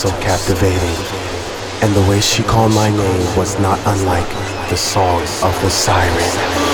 so captivating, and the way she called my name was not unlike the song of the siren.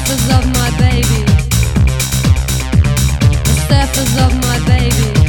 staffers of my baby. The staffers of my baby.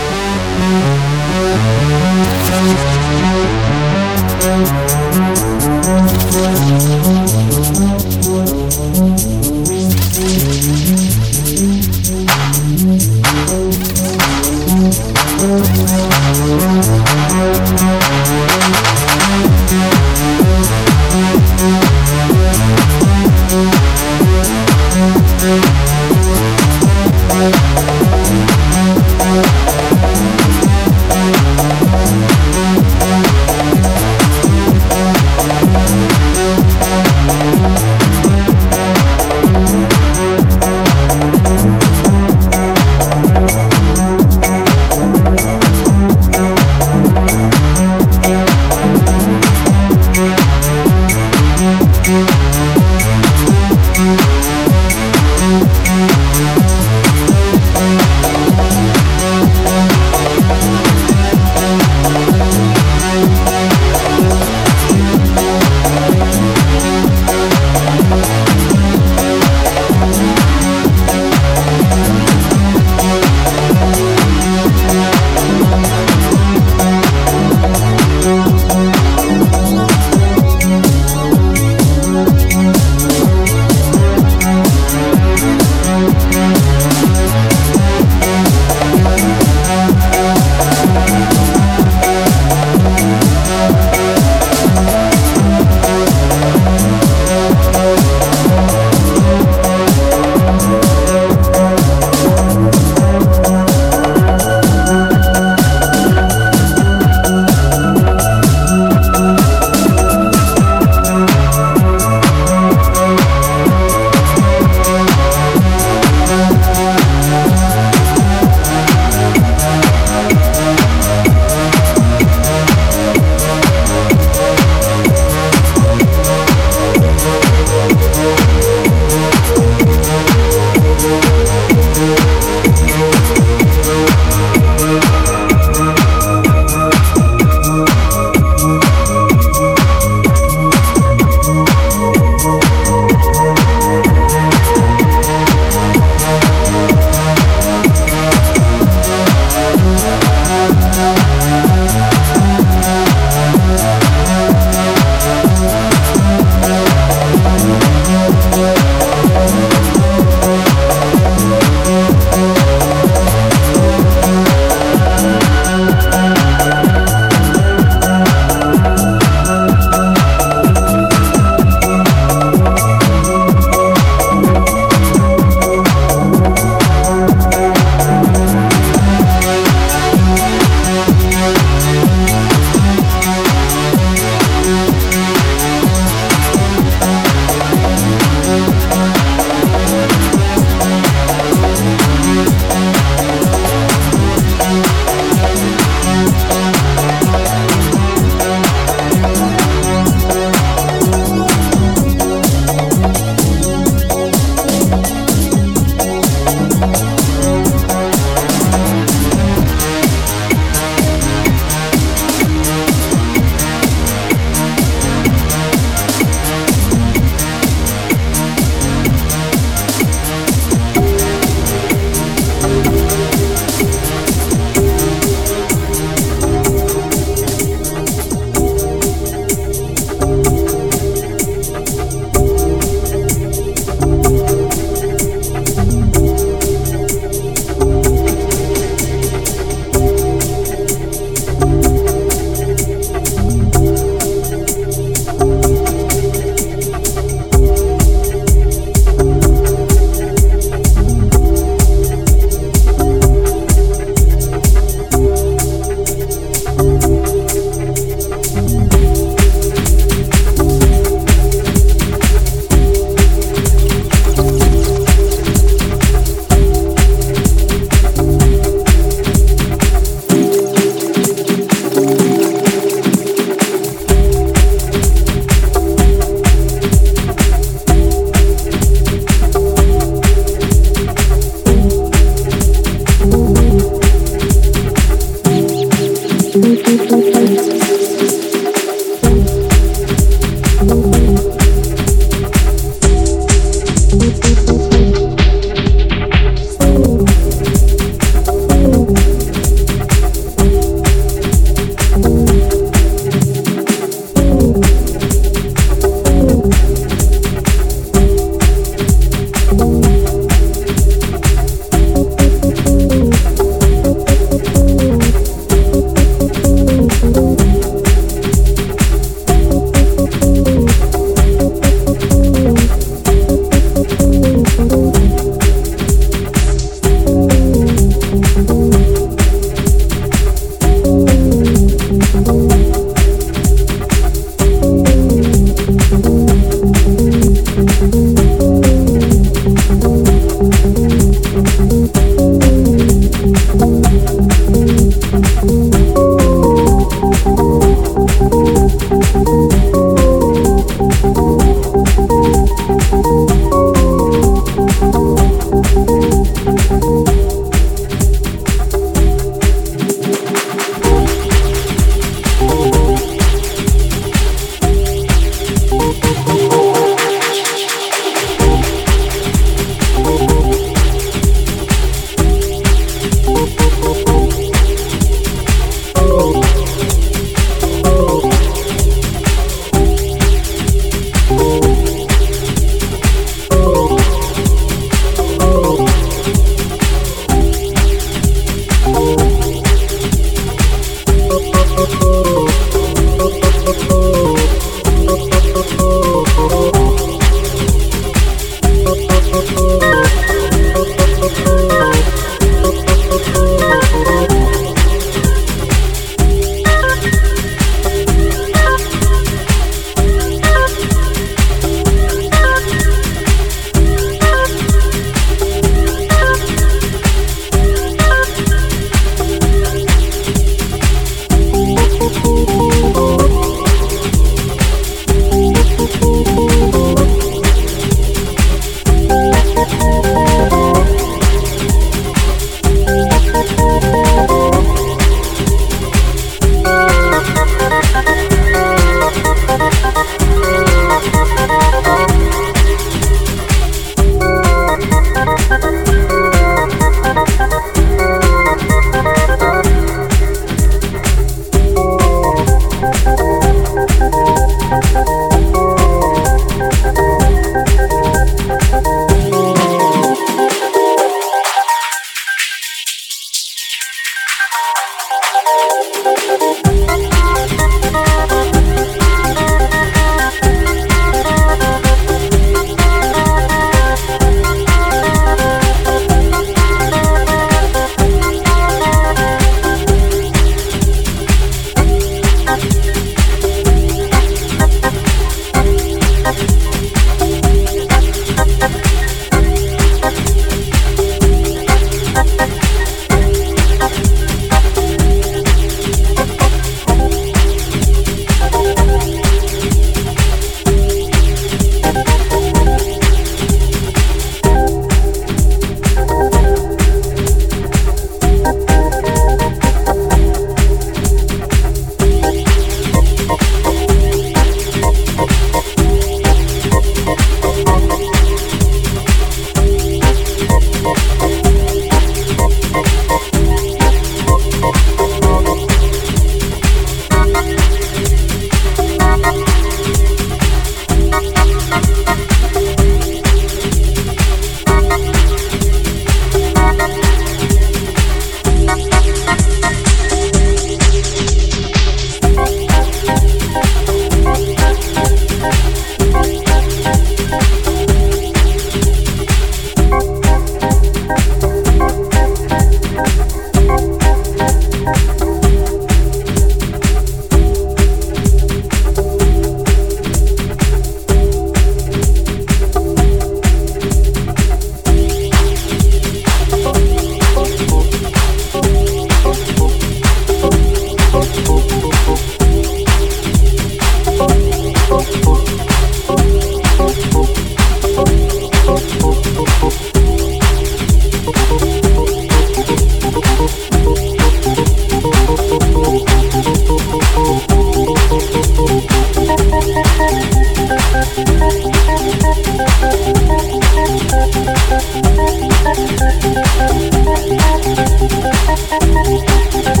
Thank